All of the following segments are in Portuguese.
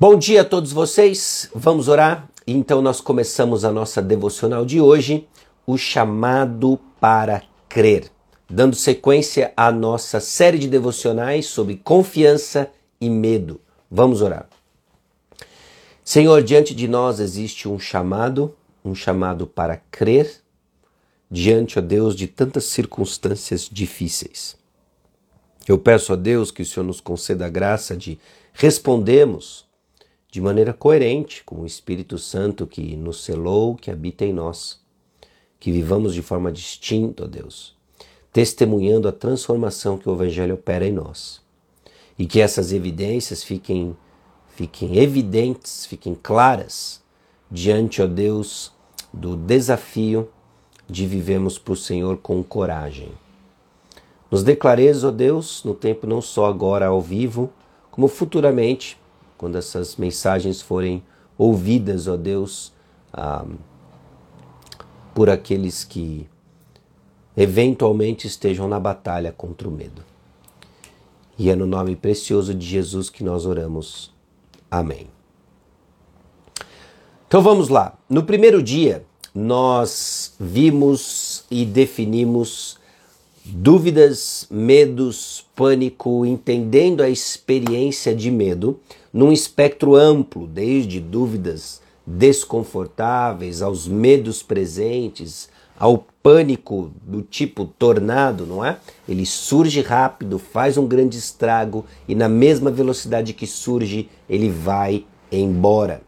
Bom dia a todos vocês. Vamos orar? Então nós começamos a nossa devocional de hoje, o chamado para crer, dando sequência à nossa série de devocionais sobre confiança e medo. Vamos orar. Senhor, diante de nós existe um chamado, um chamado para crer, diante, ó Deus, de tantas circunstâncias difíceis. Eu peço a Deus que o Senhor nos conceda a graça de respondermos de maneira coerente com o Espírito Santo que nos selou, que habita em nós. Que vivamos de forma distinta, ó Deus, testemunhando a transformação que o Evangelho opera em nós. E que essas evidências fiquem, fiquem evidentes, fiquem claras diante, ó Deus, do desafio de vivemos para o Senhor com coragem. Nos declareis, ó Deus, no tempo não só agora ao vivo, como futuramente quando essas mensagens forem ouvidas, ó Deus, ah, por aqueles que eventualmente estejam na batalha contra o medo. E é no nome precioso de Jesus que nós oramos. Amém. Então vamos lá. No primeiro dia, nós vimos e definimos dúvidas, medos, pânico, entendendo a experiência de medo num espectro amplo, desde dúvidas desconfortáveis aos medos presentes, ao pânico do tipo tornado, não é? Ele surge rápido, faz um grande estrago e na mesma velocidade que surge, ele vai embora.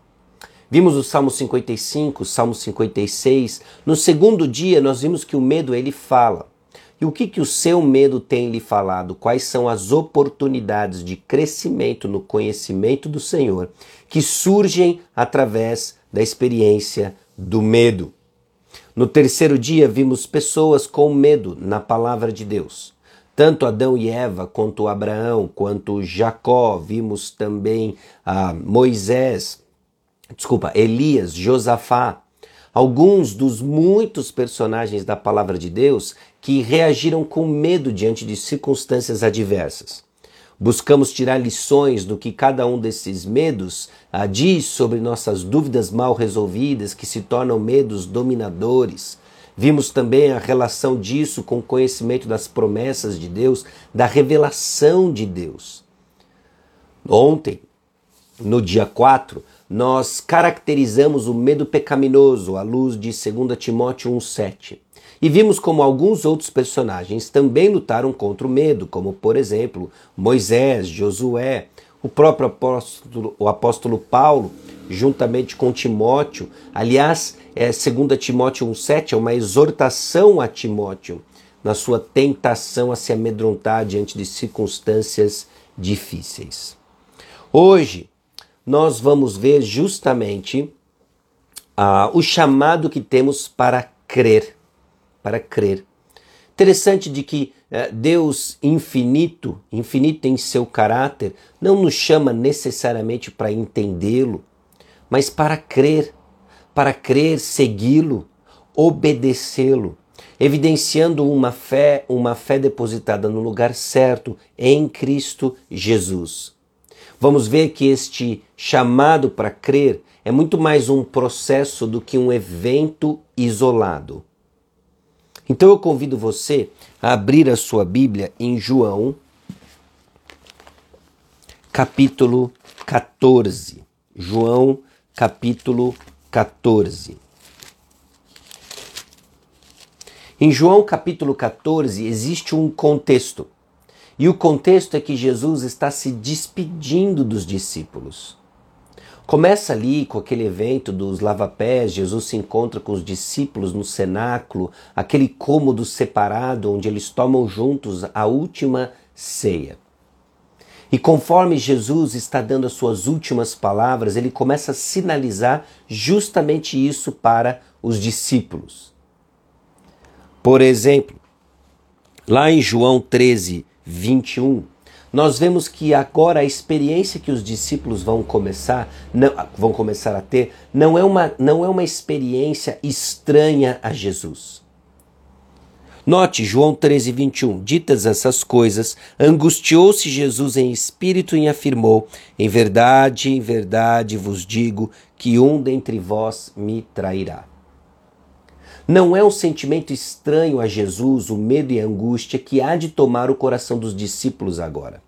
Vimos o Salmo 55, Salmo 56. No segundo dia, nós vimos que o medo ele fala. E o que, que o seu medo tem lhe falado? Quais são as oportunidades de crescimento no conhecimento do Senhor que surgem através da experiência do medo? No terceiro dia, vimos pessoas com medo na palavra de Deus. Tanto Adão e Eva, quanto Abraão, quanto Jacó, vimos também ah, Moisés, desculpa, Elias, Josafá, alguns dos muitos personagens da palavra de Deus que reagiram com medo diante de circunstâncias adversas. Buscamos tirar lições do que cada um desses medos ah, diz sobre nossas dúvidas mal resolvidas que se tornam medos dominadores. Vimos também a relação disso com o conhecimento das promessas de Deus, da revelação de Deus. Ontem, no dia 4, nós caracterizamos o medo pecaminoso à luz de 2 Timóteo 1,7. E vimos como alguns outros personagens também lutaram contra o medo, como por exemplo Moisés, Josué, o próprio apóstolo, o apóstolo Paulo, juntamente com Timóteo. Aliás, é, 2 Timóteo 1,7 é uma exortação a Timóteo na sua tentação a se amedrontar diante de circunstâncias difíceis. Hoje, nós vamos ver justamente ah, o chamado que temos para crer, para crer. Interessante de que eh, Deus infinito, infinito em seu caráter, não nos chama necessariamente para entendê-lo, mas para crer, para crer, segui-lo, obedecê-lo, evidenciando uma fé, uma fé depositada no lugar certo em Cristo Jesus vamos ver que este chamado para crer é muito mais um processo do que um evento isolado. Então eu convido você a abrir a sua Bíblia em João, capítulo 14. João, capítulo 14. Em João capítulo 14 existe um contexto. E o contexto é que Jesus está se despedindo dos discípulos. Começa ali com aquele evento dos lavapés, Jesus se encontra com os discípulos no cenáculo, aquele cômodo separado onde eles tomam juntos a última ceia. E conforme Jesus está dando as suas últimas palavras, ele começa a sinalizar justamente isso para os discípulos. Por exemplo, lá em João 13, 21, nós vemos que agora a experiência que os discípulos vão começar, não, vão começar a ter, não é, uma, não é uma experiência estranha a Jesus. Note João 13, 21. Ditas essas coisas, angustiou-se Jesus em espírito e afirmou: Em verdade, em verdade vos digo que um dentre vós me trairá. Não é um sentimento estranho a Jesus o medo e a angústia que há de tomar o coração dos discípulos agora.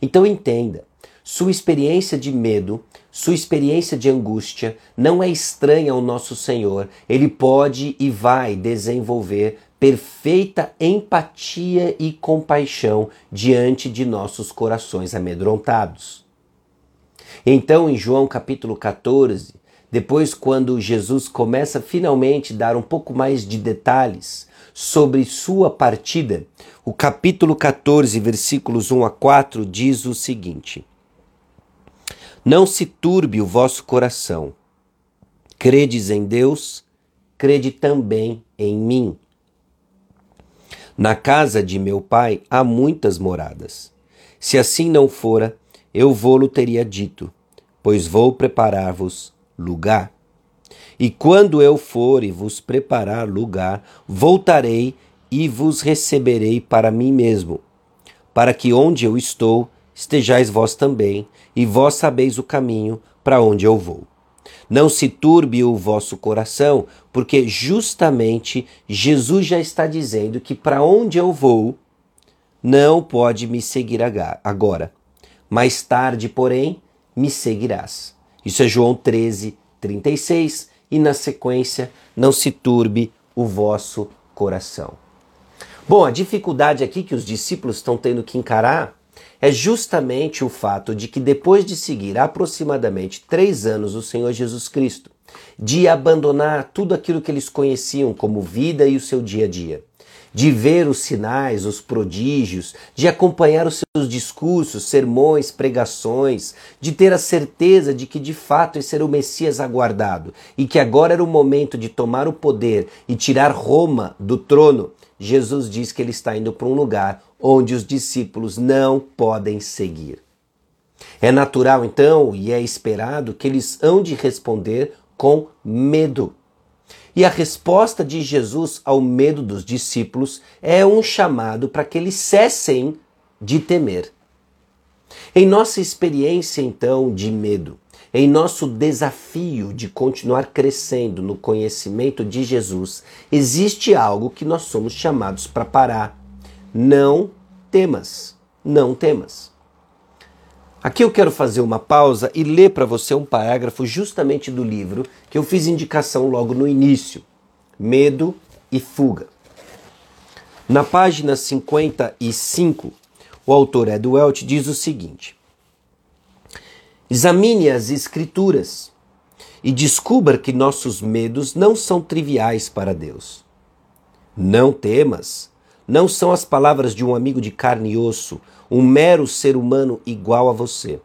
Então entenda, sua experiência de medo, sua experiência de angústia não é estranha ao nosso Senhor. Ele pode e vai desenvolver perfeita empatia e compaixão diante de nossos corações amedrontados. Então, em João capítulo 14, depois, quando Jesus começa finalmente a dar um pouco mais de detalhes sobre sua partida, o capítulo 14, versículos 1 a 4 diz o seguinte: Não se turbe o vosso coração. Credes em Deus, crede também em mim. Na casa de meu pai há muitas moradas. Se assim não fora, eu vou-lo teria dito, pois vou preparar-vos lugar. E quando eu for e vos preparar lugar, voltarei e vos receberei para mim mesmo, para que onde eu estou estejais vós também, e vós sabeis o caminho para onde eu vou. Não se turbe o vosso coração, porque justamente Jesus já está dizendo que para onde eu vou, não pode me seguir agora. Mais tarde, porém, me seguirás. Isso é João 13, 36, e na sequência, não se turbe o vosso coração. Bom, a dificuldade aqui que os discípulos estão tendo que encarar é justamente o fato de que depois de seguir aproximadamente três anos o Senhor Jesus Cristo, de abandonar tudo aquilo que eles conheciam como vida e o seu dia a dia, de ver os sinais, os prodígios, de acompanhar os seus discursos, sermões, pregações, de ter a certeza de que de fato esse era o Messias aguardado e que agora era o momento de tomar o poder e tirar Roma do trono, Jesus diz que ele está indo para um lugar onde os discípulos não podem seguir. É natural, então, e é esperado que eles hão de responder com medo. E a resposta de Jesus ao medo dos discípulos é um chamado para que eles cessem de temer. Em nossa experiência, então, de medo, em nosso desafio de continuar crescendo no conhecimento de Jesus, existe algo que nós somos chamados para parar não temas, não temas. Aqui eu quero fazer uma pausa e ler para você um parágrafo justamente do livro que eu fiz indicação logo no início: Medo e Fuga. Na página 55, o autor Ed Welch diz o seguinte: Examine as Escrituras e descubra que nossos medos não são triviais para Deus. Não temas não são as palavras de um amigo de carne e osso, um mero ser humano igual a você.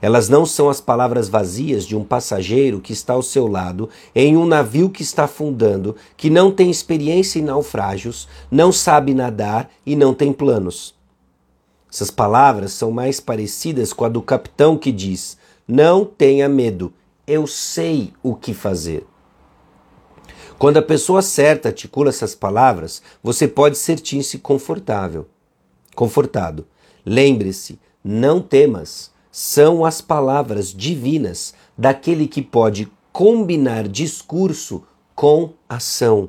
Elas não são as palavras vazias de um passageiro que está ao seu lado em um navio que está afundando, que não tem experiência em naufrágios, não sabe nadar e não tem planos. Essas palavras são mais parecidas com a do capitão que diz: Não tenha medo, eu sei o que fazer. Quando a pessoa certa articula essas palavras, você pode sentir-se confortável, confortado. Lembre-se, não temas, são as palavras divinas daquele que pode combinar discurso com ação.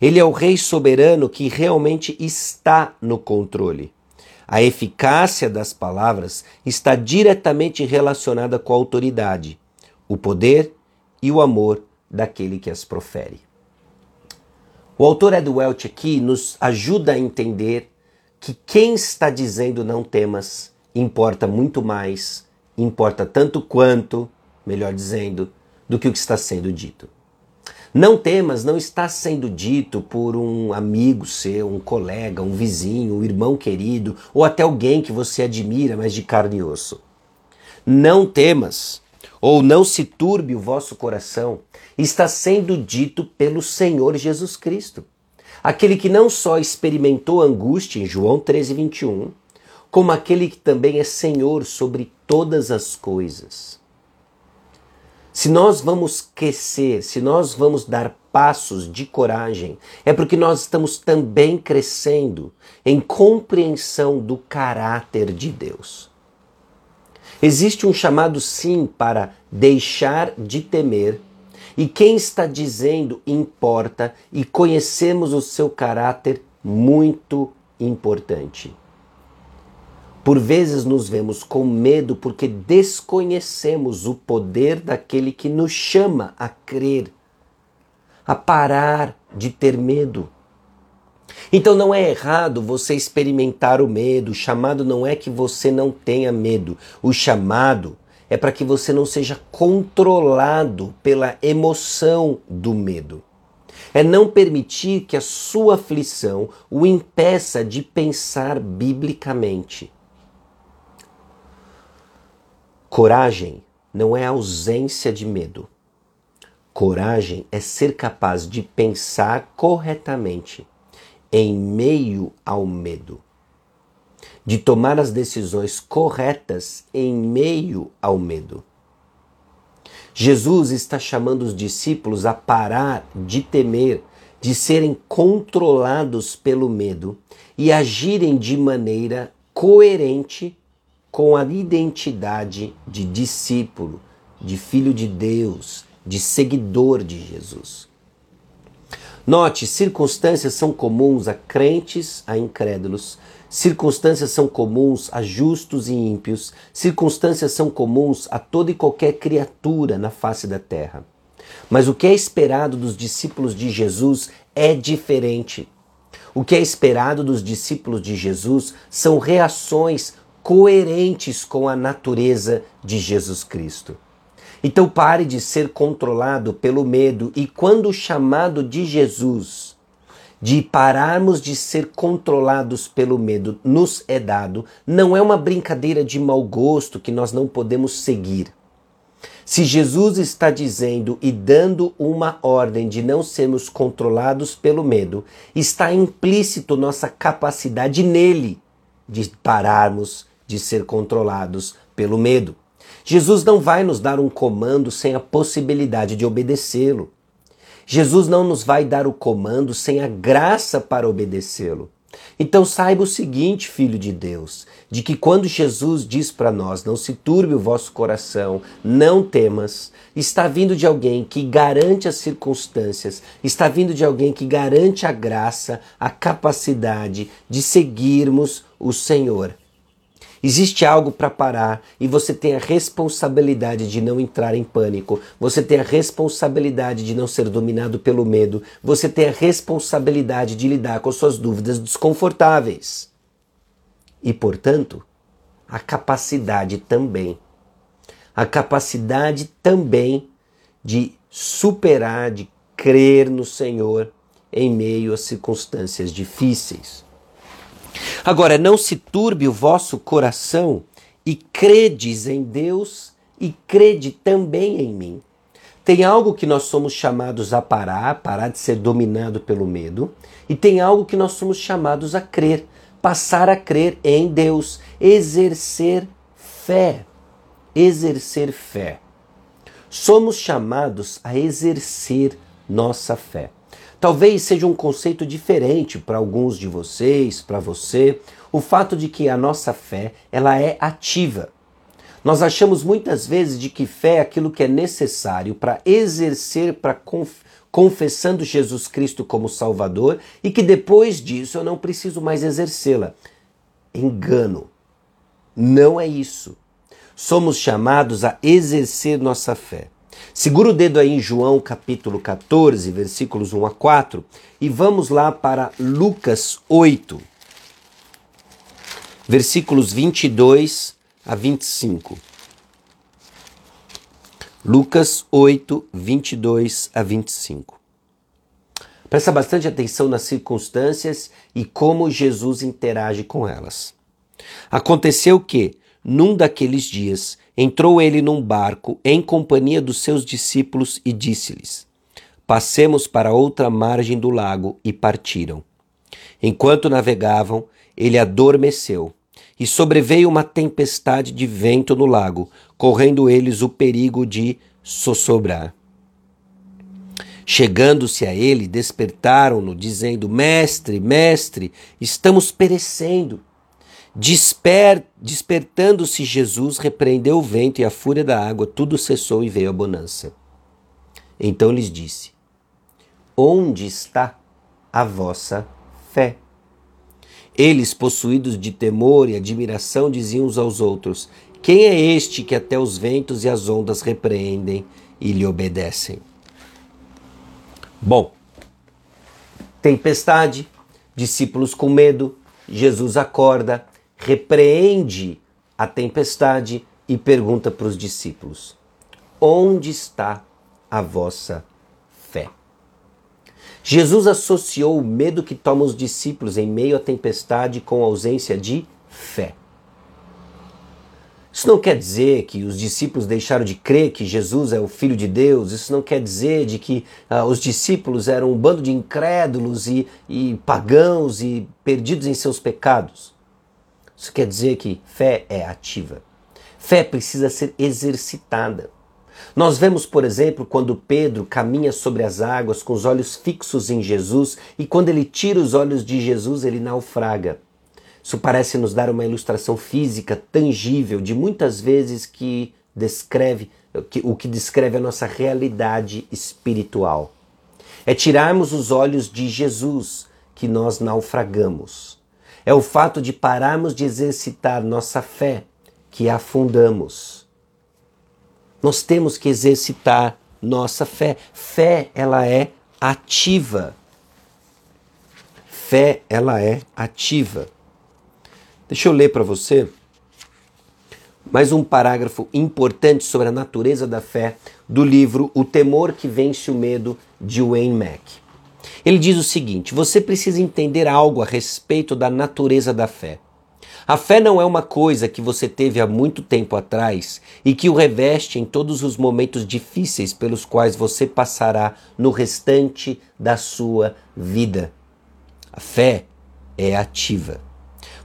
Ele é o rei soberano que realmente está no controle. A eficácia das palavras está diretamente relacionada com a autoridade, o poder e o amor daquele que as profere. O autor Ed Welch aqui nos ajuda a entender que quem está dizendo não temas importa muito mais, importa tanto quanto, melhor dizendo, do que o que está sendo dito. Não temas não está sendo dito por um amigo seu, um colega, um vizinho, um irmão querido ou até alguém que você admira, mas de carne e osso. Não temas ou não se turbe o vosso coração, está sendo dito pelo Senhor Jesus Cristo. Aquele que não só experimentou angústia em João 13, 21, como aquele que também é Senhor sobre todas as coisas. Se nós vamos crescer, se nós vamos dar passos de coragem, é porque nós estamos também crescendo em compreensão do caráter de Deus. Existe um chamado sim para deixar de temer, e quem está dizendo importa e conhecemos o seu caráter muito importante. Por vezes nos vemos com medo porque desconhecemos o poder daquele que nos chama a crer, a parar de ter medo. Então não é errado você experimentar o medo. O chamado não é que você não tenha medo. O chamado é para que você não seja controlado pela emoção do medo. É não permitir que a sua aflição o impeça de pensar biblicamente. Coragem não é ausência de medo. Coragem é ser capaz de pensar corretamente em meio ao medo, de tomar as decisões corretas em meio ao medo. Jesus está chamando os discípulos a parar de temer, de serem controlados pelo medo e agirem de maneira coerente com a identidade de discípulo, de filho de Deus, de seguidor de Jesus. Note, circunstâncias são comuns a crentes, a incrédulos. Circunstâncias são comuns a justos e ímpios. Circunstâncias são comuns a toda e qualquer criatura na face da terra. Mas o que é esperado dos discípulos de Jesus é diferente. O que é esperado dos discípulos de Jesus são reações coerentes com a natureza de Jesus Cristo. Então pare de ser controlado pelo medo e quando o chamado de Jesus de pararmos de ser controlados pelo medo nos é dado, não é uma brincadeira de mau gosto que nós não podemos seguir. Se Jesus está dizendo e dando uma ordem de não sermos controlados pelo medo, está implícito nossa capacidade nele de pararmos de ser controlados pelo medo. Jesus não vai nos dar um comando sem a possibilidade de obedecê-lo. Jesus não nos vai dar o comando sem a graça para obedecê-lo. Então saiba o seguinte, filho de Deus, de que quando Jesus diz para nós, não se turbe o vosso coração, não temas, está vindo de alguém que garante as circunstâncias, está vindo de alguém que garante a graça, a capacidade de seguirmos o Senhor. Existe algo para parar e você tem a responsabilidade de não entrar em pânico. Você tem a responsabilidade de não ser dominado pelo medo. Você tem a responsabilidade de lidar com suas dúvidas desconfortáveis. E, portanto, a capacidade também. A capacidade também de superar, de crer no Senhor em meio às circunstâncias difíceis. Agora, não se turbe o vosso coração e credes em Deus e crede também em mim. Tem algo que nós somos chamados a parar, parar de ser dominado pelo medo, e tem algo que nós somos chamados a crer, passar a crer em Deus, exercer fé. Exercer fé. Somos chamados a exercer nossa fé. Talvez seja um conceito diferente para alguns de vocês, para você, o fato de que a nossa fé, ela é ativa. Nós achamos muitas vezes de que fé é aquilo que é necessário para exercer, para conf confessando Jesus Cristo como Salvador e que depois disso eu não preciso mais exercê-la. Engano. Não é isso. Somos chamados a exercer nossa fé. Segura o dedo aí em João capítulo 14, versículos 1 a 4, e vamos lá para Lucas 8, versículos 22 a 25. Lucas 8, 22 a 25. Presta bastante atenção nas circunstâncias e como Jesus interage com elas. Aconteceu que, num daqueles dias, entrou ele num barco em companhia dos seus discípulos e disse-lhes: Passemos para outra margem do lago, e partiram. Enquanto navegavam, ele adormeceu, e sobreveio uma tempestade de vento no lago, correndo eles o perigo de sossobrar. Chegando-se a ele, despertaram-no, dizendo: Mestre, mestre, estamos perecendo. Desper, Despertando-se Jesus, repreendeu o vento e a fúria da água, tudo cessou e veio a bonança. Então lhes disse: Onde está a vossa fé? Eles, possuídos de temor e admiração, diziam uns aos outros: Quem é este que até os ventos e as ondas repreendem e lhe obedecem? Bom, tempestade, discípulos com medo, Jesus acorda, repreende a tempestade e pergunta para os discípulos: Onde está a vossa fé? Jesus associou o medo que toma os discípulos em meio à tempestade com a ausência de fé. Isso não quer dizer que os discípulos deixaram de crer que Jesus é o Filho de Deus, isso não quer dizer de que ah, os discípulos eram um bando de incrédulos e, e pagãos e perdidos em seus pecados. Isso quer dizer que fé é ativa. Fé precisa ser exercitada. Nós vemos, por exemplo, quando Pedro caminha sobre as águas com os olhos fixos em Jesus e quando ele tira os olhos de Jesus, ele naufraga. Isso parece nos dar uma ilustração física tangível de muitas vezes que descreve o que descreve a nossa realidade espiritual. É tirarmos os olhos de Jesus que nós naufragamos. É o fato de pararmos de exercitar nossa fé que afundamos. Nós temos que exercitar nossa fé. Fé, ela é ativa. Fé, ela é ativa. Deixa eu ler para você mais um parágrafo importante sobre a natureza da fé do livro O Temor que Vence o Medo, de Wayne Mack. Ele diz o seguinte: você precisa entender algo a respeito da natureza da fé. A fé não é uma coisa que você teve há muito tempo atrás e que o reveste em todos os momentos difíceis pelos quais você passará no restante da sua vida. A fé é ativa.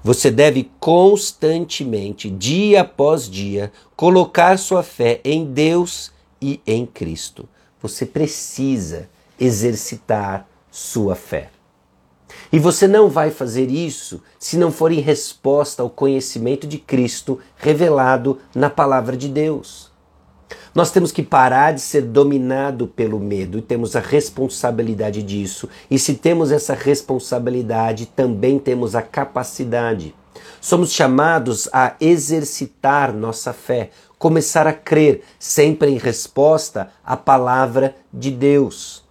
Você deve constantemente, dia após dia, colocar sua fé em Deus e em Cristo. Você precisa exercitar sua fé. E você não vai fazer isso se não for em resposta ao conhecimento de Cristo revelado na palavra de Deus. Nós temos que parar de ser dominado pelo medo e temos a responsabilidade disso. E se temos essa responsabilidade, também temos a capacidade. Somos chamados a exercitar nossa fé, começar a crer, sempre em resposta à palavra de Deus.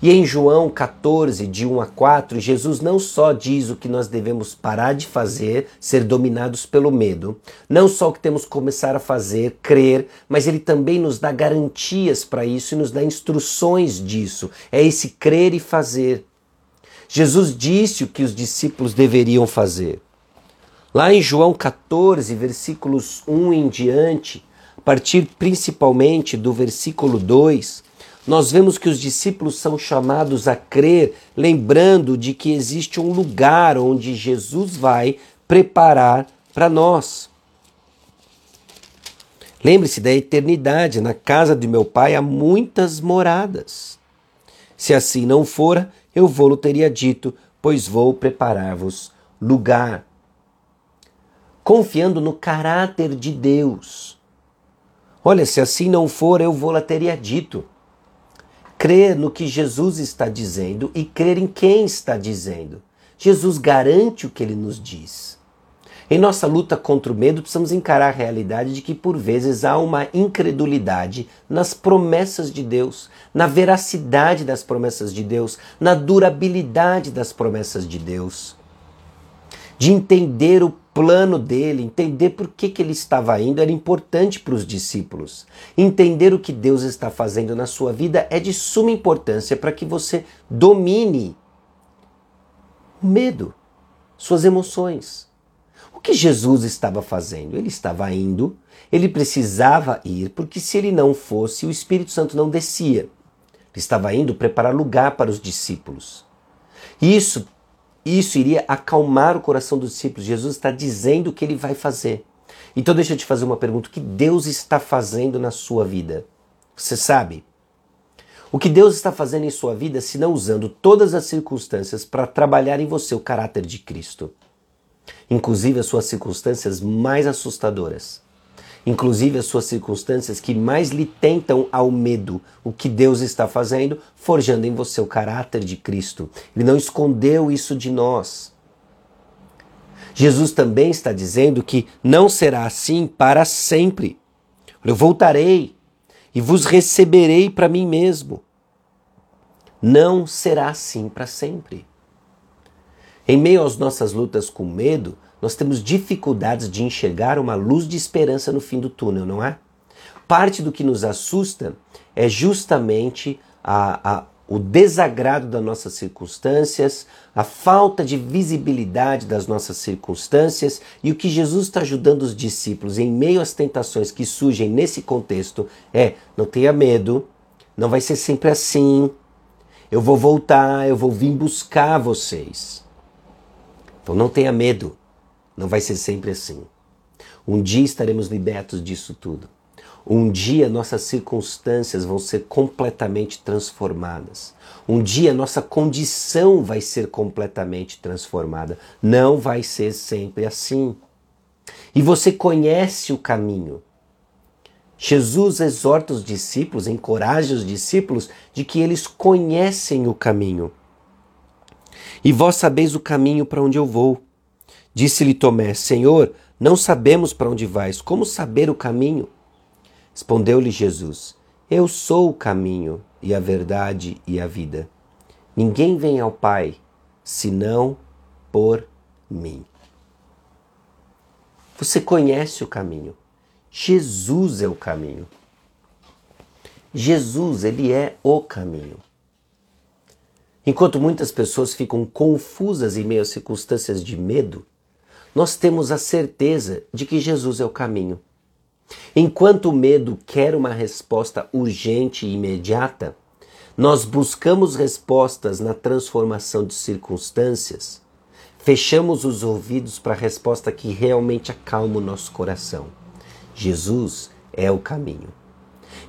E em João 14, de 1 a 4, Jesus não só diz o que nós devemos parar de fazer, ser dominados pelo medo, não só o que temos que começar a fazer, crer, mas ele também nos dá garantias para isso e nos dá instruções disso. É esse crer e fazer. Jesus disse o que os discípulos deveriam fazer. Lá em João 14, versículos 1 em diante, a partir principalmente do versículo 2, nós vemos que os discípulos são chamados a crer, lembrando de que existe um lugar onde Jesus vai preparar para nós. Lembre-se da eternidade, na casa de meu pai há muitas moradas. Se assim não fora, eu vou-lo teria dito, pois vou preparar-vos lugar. Confiando no caráter de Deus. Olha, se assim não for, eu vou-la teria dito crer no que Jesus está dizendo e crer em quem está dizendo. Jesus garante o que ele nos diz. Em nossa luta contra o medo, precisamos encarar a realidade de que, por vezes, há uma incredulidade nas promessas de Deus, na veracidade das promessas de Deus, na durabilidade das promessas de Deus. De entender o plano dele, entender por que, que ele estava indo, era importante para os discípulos. Entender o que Deus está fazendo na sua vida é de suma importância para que você domine o medo, suas emoções. O que Jesus estava fazendo? Ele estava indo, ele precisava ir, porque se ele não fosse, o Espírito Santo não descia. Ele estava indo preparar lugar para os discípulos. Isso isso iria acalmar o coração dos discípulos. Jesus está dizendo o que ele vai fazer. Então deixa eu te fazer uma pergunta: o que Deus está fazendo na sua vida? Você sabe? O que Deus está fazendo em sua vida se não usando todas as circunstâncias para trabalhar em você o caráter de Cristo? Inclusive as suas circunstâncias mais assustadoras. Inclusive as suas circunstâncias que mais lhe tentam ao medo. O que Deus está fazendo? Forjando em você o caráter de Cristo. Ele não escondeu isso de nós. Jesus também está dizendo que não será assim para sempre. Eu voltarei e vos receberei para mim mesmo. Não será assim para sempre. Em meio às nossas lutas com medo, nós temos dificuldades de enxergar uma luz de esperança no fim do túnel, não é? Parte do que nos assusta é justamente a, a o desagrado das nossas circunstâncias, a falta de visibilidade das nossas circunstâncias e o que Jesus está ajudando os discípulos em meio às tentações que surgem nesse contexto é: não tenha medo, não vai ser sempre assim, eu vou voltar, eu vou vir buscar vocês. Então não tenha medo, não vai ser sempre assim. Um dia estaremos libertos disso tudo. Um dia nossas circunstâncias vão ser completamente transformadas. Um dia nossa condição vai ser completamente transformada. Não vai ser sempre assim. E você conhece o caminho. Jesus exorta os discípulos, encoraja os discípulos de que eles conhecem o caminho. E vós sabeis o caminho para onde eu vou. Disse-lhe Tomé: Senhor, não sabemos para onde vais, como saber o caminho? Respondeu-lhe Jesus: Eu sou o caminho e a verdade e a vida. Ninguém vem ao Pai senão por mim. Você conhece o caminho. Jesus é o caminho. Jesus, ele é o caminho. Enquanto muitas pessoas ficam confusas em meio a circunstâncias de medo, nós temos a certeza de que Jesus é o caminho. Enquanto o medo quer uma resposta urgente e imediata, nós buscamos respostas na transformação de circunstâncias, fechamos os ouvidos para a resposta que realmente acalma o nosso coração. Jesus é o caminho.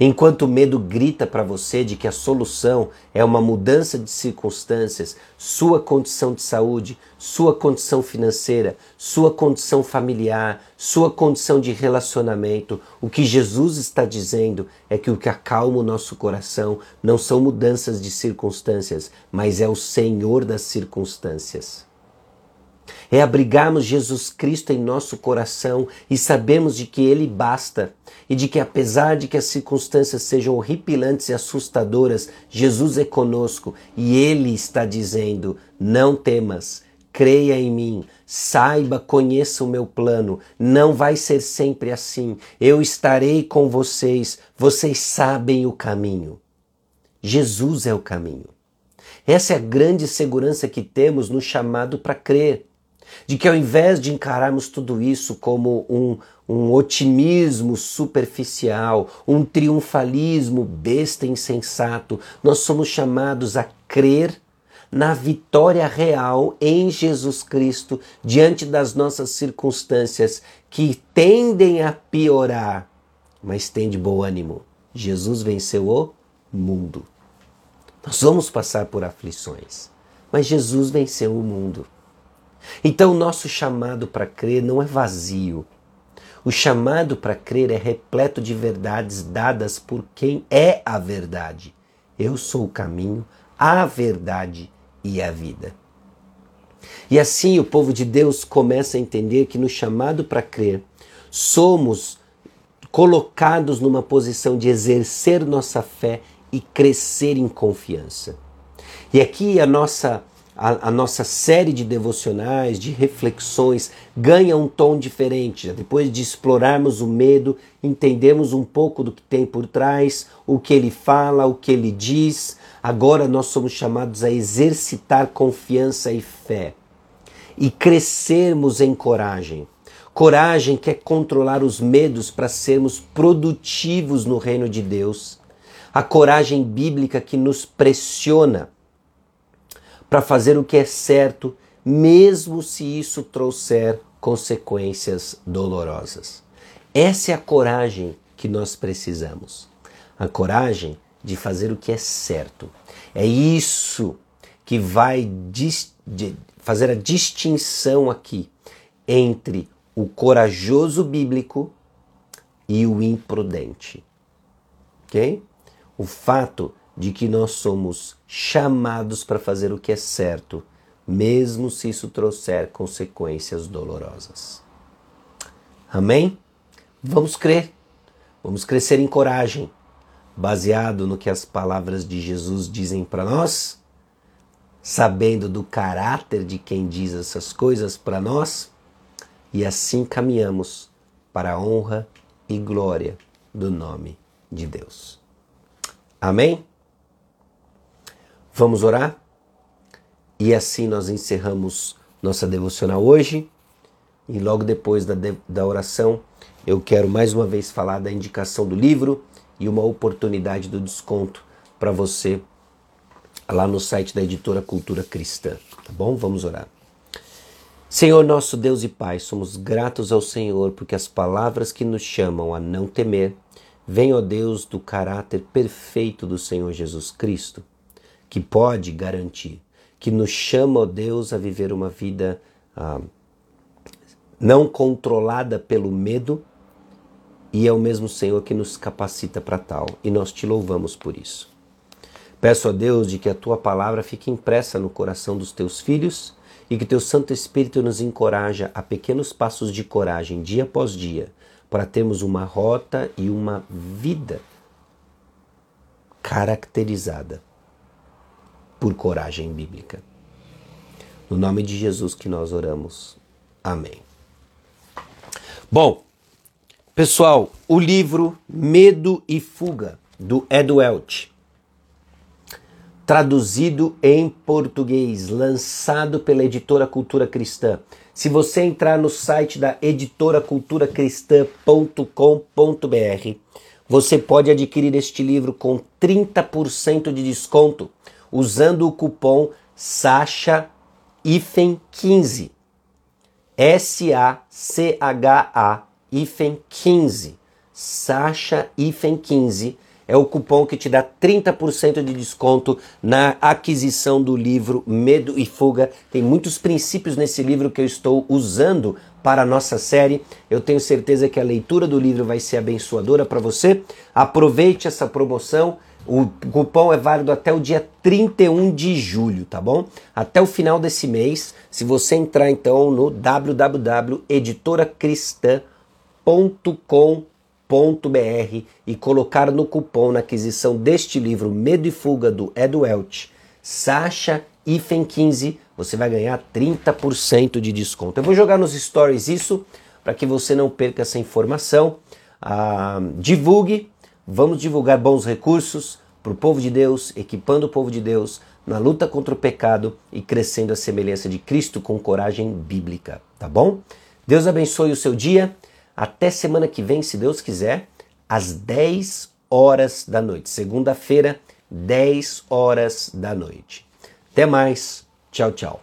Enquanto o medo grita para você de que a solução é uma mudança de circunstâncias, sua condição de saúde, sua condição financeira, sua condição familiar, sua condição de relacionamento, o que Jesus está dizendo é que o que acalma o nosso coração não são mudanças de circunstâncias, mas é o Senhor das circunstâncias é abrigarmos Jesus Cristo em nosso coração e sabemos de que Ele basta e de que apesar de que as circunstâncias sejam horripilantes e assustadoras, Jesus é conosco e Ele está dizendo: não temas, creia em mim, saiba, conheça o meu plano. Não vai ser sempre assim. Eu estarei com vocês, vocês sabem o caminho. Jesus é o caminho. Essa é a grande segurança que temos no chamado para crer de que ao invés de encararmos tudo isso como um, um otimismo superficial, um triunfalismo besta e insensato, nós somos chamados a crer na vitória real em Jesus Cristo diante das nossas circunstâncias que tendem a piorar, mas tem de bom ânimo. Jesus venceu o mundo. Nós vamos passar por aflições, mas Jesus venceu o mundo. Então, o nosso chamado para crer não é vazio. O chamado para crer é repleto de verdades dadas por quem é a verdade. Eu sou o caminho, a verdade e a vida. E assim o povo de Deus começa a entender que no chamado para crer, somos colocados numa posição de exercer nossa fé e crescer em confiança. E aqui a nossa a, a, nossa série de devocionais, de reflexões, ganha um tom diferente. Depois de explorarmos o medo, entendemos um pouco do que tem por trás, o que ele fala, o que ele diz. Agora nós somos chamados a exercitar confiança e fé e crescermos em coragem. Coragem que é controlar os medos para sermos produtivos no reino de Deus. A coragem bíblica que nos pressiona para fazer o que é certo, mesmo se isso trouxer consequências dolorosas. Essa é a coragem que nós precisamos. a coragem de fazer o que é certo. É isso que vai fazer a distinção aqui entre o corajoso bíblico e o imprudente. Ok? O fato de que nós somos chamados para fazer o que é certo, mesmo se isso trouxer consequências dolorosas. Amém? Vamos crer, vamos crescer em coragem, baseado no que as palavras de Jesus dizem para nós, sabendo do caráter de quem diz essas coisas para nós, e assim caminhamos para a honra e glória do nome de Deus. Amém? Vamos orar? E assim nós encerramos nossa devocional hoje. E logo depois da, da oração, eu quero mais uma vez falar da indicação do livro e uma oportunidade do desconto para você lá no site da editora Cultura Cristã. Tá bom? Vamos orar. Senhor nosso Deus e Pai, somos gratos ao Senhor porque as palavras que nos chamam a não temer vêm, ó Deus, do caráter perfeito do Senhor Jesus Cristo, que pode garantir, que nos chama, ó Deus, a viver uma vida ah, não controlada pelo medo, e é o mesmo Senhor que nos capacita para tal, e nós te louvamos por isso. Peço a Deus de que a tua palavra fique impressa no coração dos teus filhos e que teu Santo Espírito nos encoraja a pequenos passos de coragem dia após dia, para termos uma rota e uma vida caracterizada por coragem bíblica. No nome de Jesus que nós oramos. Amém. Bom, pessoal, o livro Medo e Fuga, do Ed Welch, traduzido em português, lançado pela editora Cultura Cristã. Se você entrar no site da editoraculturacristã.com.br, você pode adquirir este livro com 30% de desconto usando o cupom SACHA-15. S-A-C-H-A IFEM 15. Sacha IFEM 15 é o cupom que te dá 30% de desconto na aquisição do livro Medo e Fuga. Tem muitos princípios nesse livro que eu estou usando para a nossa série. Eu tenho certeza que a leitura do livro vai ser abençoadora para você. Aproveite essa promoção o cupom é válido até o dia 31 de julho, tá bom? Até o final desse mês, se você entrar então no www.editoracristã.com.br e colocar no cupom na aquisição deste livro Medo e Fuga do Ed Welch, Sasha Ifen 15, você vai ganhar 30% de desconto. Eu vou jogar nos stories isso para que você não perca essa informação. Ah, divulgue Vamos divulgar bons recursos para o povo de Deus, equipando o povo de Deus na luta contra o pecado e crescendo a semelhança de Cristo com coragem bíblica, tá bom? Deus abençoe o seu dia. Até semana que vem, se Deus quiser, às 10 horas da noite. Segunda-feira, 10 horas da noite. Até mais. Tchau, tchau.